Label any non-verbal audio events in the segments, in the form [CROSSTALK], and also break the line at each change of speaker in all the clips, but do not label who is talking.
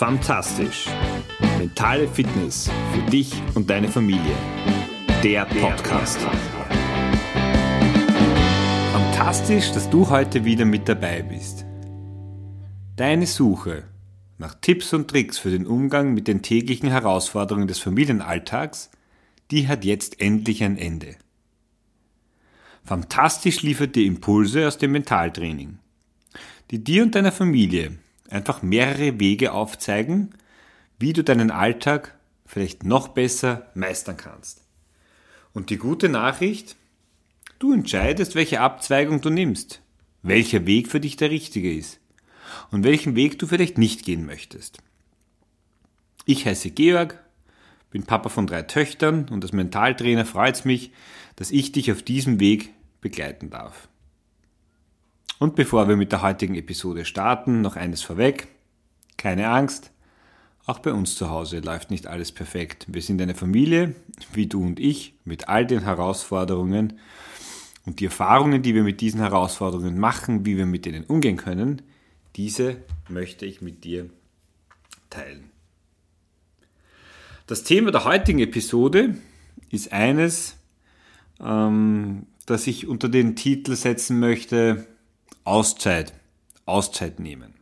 Fantastisch. Mentale Fitness für dich und deine Familie. Der Podcast. Fantastisch, dass du heute wieder mit dabei bist. Deine Suche nach Tipps und Tricks für den Umgang mit den täglichen Herausforderungen des Familienalltags, die hat jetzt endlich ein Ende. Fantastisch liefert dir Impulse aus dem Mentaltraining, die dir und deiner Familie einfach mehrere Wege aufzeigen, wie du deinen Alltag vielleicht noch besser meistern kannst. Und die gute Nachricht, du entscheidest, welche Abzweigung du nimmst, welcher Weg für dich der richtige ist und welchen Weg du vielleicht nicht gehen möchtest. Ich heiße Georg, bin Papa von drei Töchtern und als Mentaltrainer freut es mich, dass ich dich auf diesem Weg begleiten darf. Und bevor wir mit der heutigen Episode starten, noch eines vorweg. Keine Angst, auch bei uns zu Hause läuft nicht alles perfekt. Wir sind eine Familie, wie du und ich, mit all den Herausforderungen und die Erfahrungen, die wir mit diesen Herausforderungen machen, wie wir mit denen umgehen können, diese möchte ich mit dir teilen. Das Thema der heutigen Episode ist eines, ähm, das ich unter den Titel setzen möchte, Auszeit, Auszeit nehmen.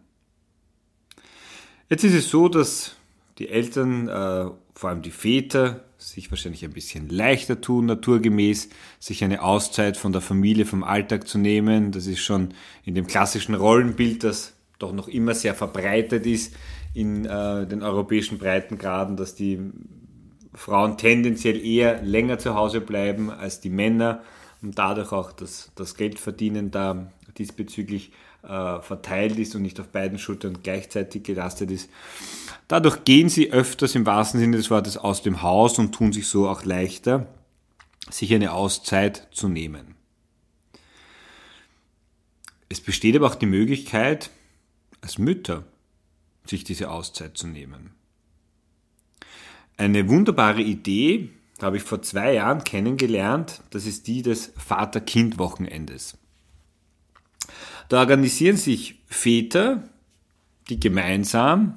Jetzt ist es so, dass die Eltern, äh, vor allem die Väter, sich wahrscheinlich ein bisschen leichter tun, naturgemäß, sich eine Auszeit von der Familie, vom Alltag zu nehmen. Das ist schon in dem klassischen Rollenbild, das doch noch immer sehr verbreitet ist in äh, den europäischen Breitengraden, dass die Frauen tendenziell eher länger zu Hause bleiben als die Männer und dadurch auch das, das Geldverdienen da diesbezüglich äh, verteilt ist und nicht auf beiden Schultern gleichzeitig gelastet ist. Dadurch gehen sie öfters im wahrsten Sinne des Wortes aus dem Haus und tun sich so auch leichter, sich eine Auszeit zu nehmen. Es besteht aber auch die Möglichkeit, als Mütter sich diese Auszeit zu nehmen. Eine wunderbare Idee habe ich vor zwei Jahren kennengelernt, das ist die des Vater-Kind-Wochenendes. Da organisieren sich Väter, die gemeinsam,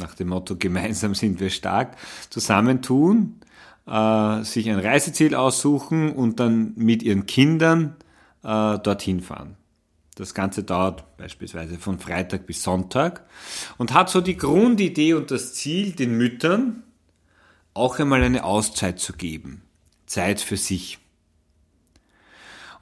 nach dem Motto gemeinsam sind wir stark, zusammentun, äh, sich ein Reiseziel aussuchen und dann mit ihren Kindern äh, dorthin fahren. Das Ganze dauert beispielsweise von Freitag bis Sonntag und hat so die Grundidee und das Ziel, den Müttern auch einmal eine Auszeit zu geben. Zeit für sich.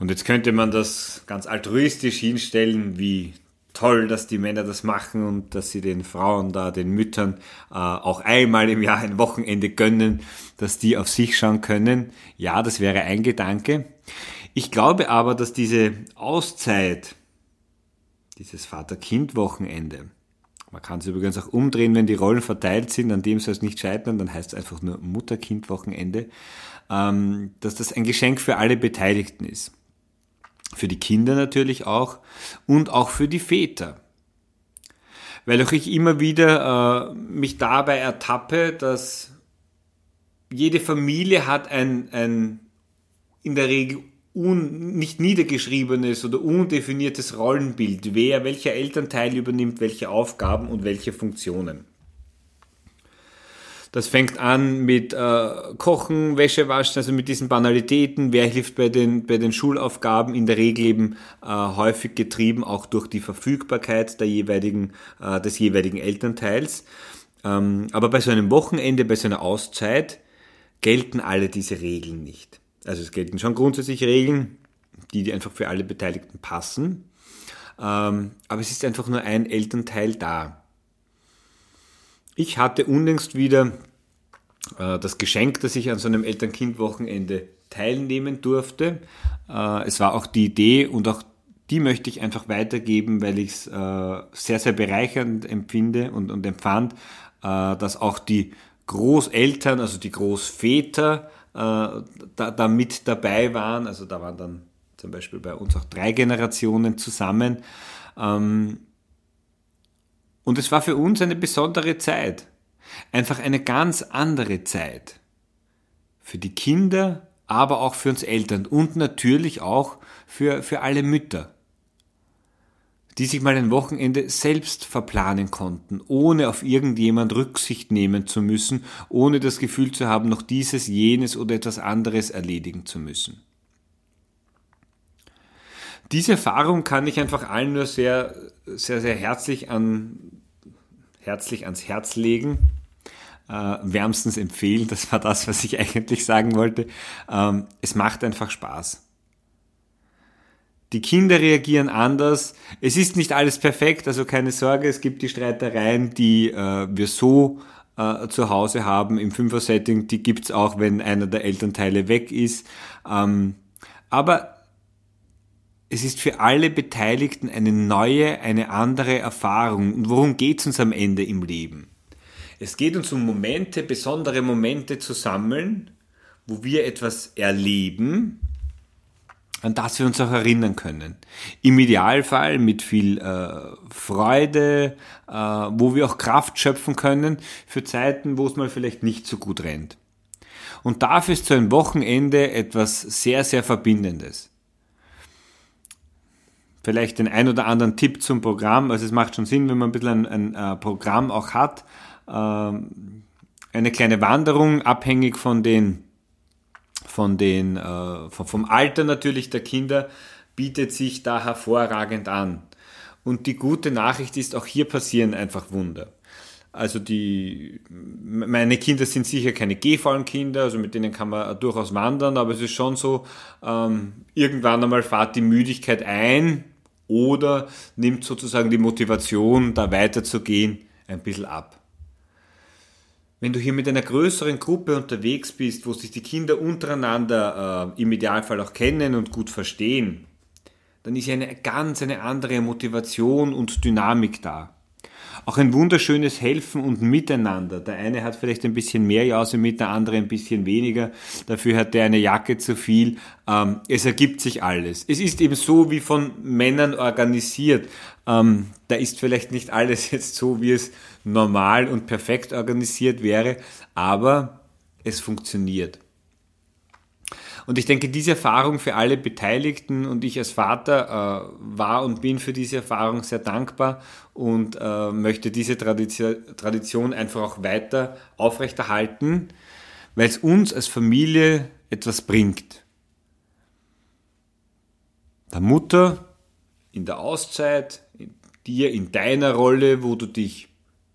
Und jetzt könnte man das ganz altruistisch hinstellen, wie toll, dass die Männer das machen und dass sie den Frauen da, den Müttern äh, auch einmal im Jahr ein Wochenende gönnen, dass die auf sich schauen können. Ja, das wäre ein Gedanke. Ich glaube aber, dass diese Auszeit, dieses Vater-Kind-Wochenende, man kann es übrigens auch umdrehen, wenn die Rollen verteilt sind, an dem soll es nicht scheitern, dann heißt es einfach nur Mutter-Kind-Wochenende, ähm, dass das ein Geschenk für alle Beteiligten ist. Für die Kinder natürlich auch und auch für die Väter. Weil auch ich immer wieder äh, mich dabei ertappe, dass jede Familie hat ein, ein in der Regel un, nicht niedergeschriebenes oder undefiniertes Rollenbild, wer welcher Elternteil übernimmt welche Aufgaben und welche Funktionen. Das fängt an mit äh, Kochen, Wäsche waschen, also mit diesen Banalitäten. Wer hilft bei den, bei den Schulaufgaben? In der Regel eben äh, häufig getrieben auch durch die Verfügbarkeit der jeweiligen, äh, des jeweiligen Elternteils. Ähm, aber bei so einem Wochenende, bei so einer Auszeit gelten alle diese Regeln nicht. Also es gelten schon grundsätzlich Regeln, die, die einfach für alle Beteiligten passen. Ähm, aber es ist einfach nur ein Elternteil da. Ich hatte unlängst wieder äh, das Geschenk, dass ich an so einem Eltern-Kind-Wochenende teilnehmen durfte. Äh, es war auch die Idee und auch die möchte ich einfach weitergeben, weil ich es äh, sehr, sehr bereichernd empfinde und, und empfand, dass auch die Großeltern, also die Großväter, da, da mit dabei waren. Also da waren dann zum Beispiel bei uns auch drei Generationen zusammen. Ähm, und es war für uns eine besondere Zeit. Einfach eine ganz andere Zeit. Für die Kinder, aber auch für uns Eltern und natürlich auch für, für alle Mütter. die sich mal ein Wochenende selbst verplanen konnten, ohne auf irgendjemand Rücksicht nehmen zu müssen, ohne das Gefühl zu haben, noch dieses, jenes oder etwas anderes erledigen zu müssen. Diese Erfahrung kann ich einfach allen nur sehr, sehr, sehr herzlich an, herzlich ans Herz legen äh, wärmstens empfehlen. Das war das, was ich [LAUGHS] eigentlich sagen wollte. Ähm, es macht einfach Spaß. Die Kinder reagieren anders. Es ist nicht alles perfekt, also keine Sorge, es gibt die Streitereien, die äh, wir so äh, zu Hause haben im Fünfer-Setting, die gibt's auch, wenn einer der Elternteile weg ist. Ähm, aber es ist für alle Beteiligten eine neue, eine andere Erfahrung. Und worum geht's uns am Ende im Leben? Es geht uns um Momente, besondere Momente zu sammeln, wo wir etwas erleben, an das wir uns auch erinnern können. Im Idealfall mit viel äh, Freude, äh, wo wir auch Kraft schöpfen können für Zeiten, wo es mal vielleicht nicht so gut rennt. Und dafür ist so ein Wochenende etwas sehr, sehr Verbindendes. Vielleicht den ein oder anderen Tipp zum Programm. Also es macht schon Sinn, wenn man ein bisschen ein, ein äh, Programm auch hat, ähm, eine kleine Wanderung, abhängig von den, von den, äh, vom Alter natürlich der Kinder, bietet sich da hervorragend an. Und die gute Nachricht ist, auch hier passieren einfach Wunder. Also die, meine Kinder sind sicher keine gehfallen Kinder, also mit denen kann man durchaus wandern, aber es ist schon so, ähm, irgendwann einmal fahrt die Müdigkeit ein oder nimmt sozusagen die Motivation, da weiterzugehen, ein bisschen ab. Wenn du hier mit einer größeren Gruppe unterwegs bist, wo sich die Kinder untereinander äh, im Idealfall auch kennen und gut verstehen, dann ist ja eine ganz eine andere Motivation und Dynamik da auch ein wunderschönes Helfen und Miteinander. Der eine hat vielleicht ein bisschen mehr Jause mit, der andere ein bisschen weniger. Dafür hat der eine Jacke zu viel. Ähm, es ergibt sich alles. Es ist eben so wie von Männern organisiert. Ähm, da ist vielleicht nicht alles [LAUGHS] jetzt so, wie es normal und perfekt organisiert wäre, aber es funktioniert. Und ich denke, diese Erfahrung für alle Beteiligten und ich als Vater äh, war und bin für diese Erfahrung sehr dankbar und äh, möchte diese Tradition, Tradition einfach auch weiter aufrechterhalten, weil es uns als Familie etwas bringt. Der Mutter in der Auszeit, dir in deiner Rolle, wo du dich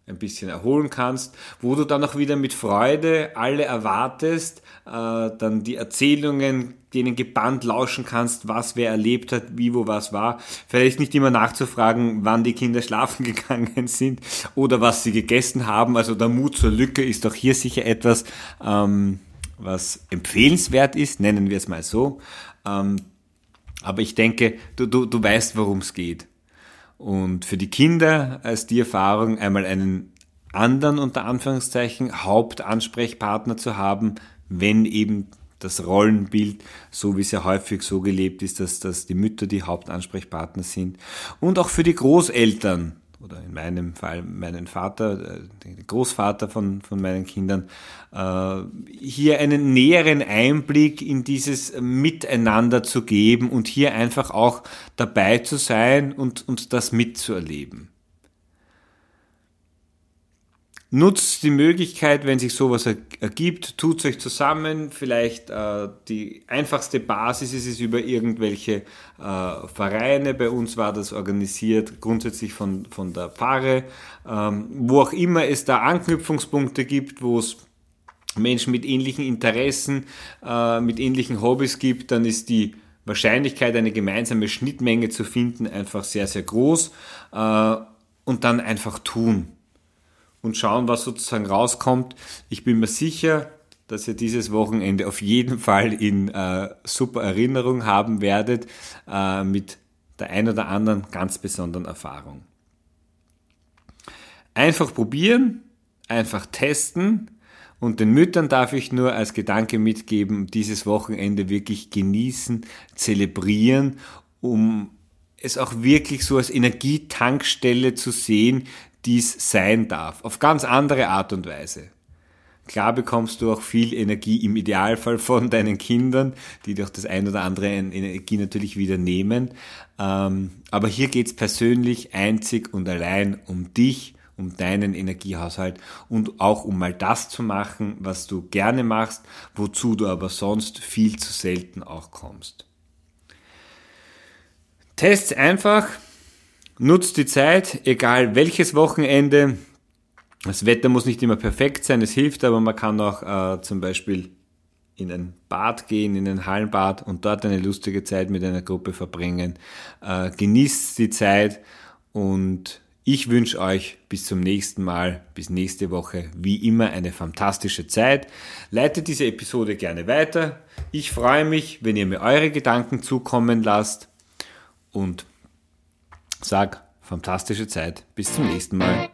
ein bisschen erholen kannst, wo du dann auch wieder mit Freude alle erwartest, äh, dann die Erzählungen, denen gebannt lauschen kannst, was wer erlebt hat, wie wo was war. Vielleicht nicht immer nachzufragen, wann die Kinder schlafen [LAUGHS] gegangen sind oder was sie gegessen haben. Also der Mut zur Lücke ist auch hier sicher etwas, ähm, was empfehlenswert ist, nennen wir es mal so. Ähm, aber ich denke, du, du, du weißt, worum es geht. Und für die Kinder als die Erfahrung, einmal einen anderen unter Anführungszeichen Hauptansprechpartner zu haben, wenn eben das Rollenbild, so wie es ja häufig so gelebt ist, dass, dass die Mütter die Hauptansprechpartner sind. Und auch für die Großeltern, oder in meinem Fall meinen Vater, äh, den Großvater von, von meinen Kindern, äh, hier einen näheren Einblick in dieses Miteinander zu geben und hier einfach auch dabei zu sein und, und das mitzuerleben. Nutzt die Möglichkeit, wenn sich sowas ergibt, tut euch zusammen. Vielleicht äh, die einfachste Basis ist es über irgendwelche äh, Vereine. Bei uns war das organisiert grundsätzlich von, von der Pfarre. Ähm, wo auch immer es da Anknüpfungspunkte gibt, wo es Menschen mit ähnlichen Interessen, äh, mit ähnlichen Hobbys gibt, dann ist die Wahrscheinlichkeit, eine gemeinsame Schnittmenge zu finden, einfach sehr, sehr groß. Äh, und dann einfach tun und schauen, was sozusagen rauskommt. Ich bin mir sicher, dass ihr dieses Wochenende auf jeden Fall in äh, super Erinnerung haben werdet äh, mit der ein oder anderen ganz besonderen Erfahrung. Einfach probieren, einfach testen und den Müttern darf ich nur als Gedanke mitgeben, dieses Wochenende wirklich genießen, zelebrieren, um es auch wirklich so als Energietankstelle zu sehen, dies sein darf. Auf ganz andere Art und Weise. Klar bekommst du auch viel Energie im Idealfall von [LAUGHS] deinen Kindern, die durch das ein oder andere Energie natürlich wieder nehmen. Ähm, aber hier geht es persönlich einzig und allein um dich, um deinen Energiehaushalt und auch um mal das zu machen, was du gerne machst, wozu du aber sonst viel zu selten auch kommst. Tests einfach, nutzt die Zeit, egal welches Wochenende, das Wetter muss nicht immer perfekt sein, es hilft, aber man kann auch äh, zum Beispiel in ein Bad gehen, in ein Hallenbad und dort eine lustige Zeit mit einer Gruppe verbringen. Äh, genießt die Zeit und ich wünsche euch bis zum nächsten Mal, bis nächste Woche, wie immer eine fantastische Zeit. Leitet diese Episode gerne weiter. Ich freue mich, wenn ihr mir eure Gedanken zukommen lasst und sag fantastische Zeit. Bis zum nächsten Mal.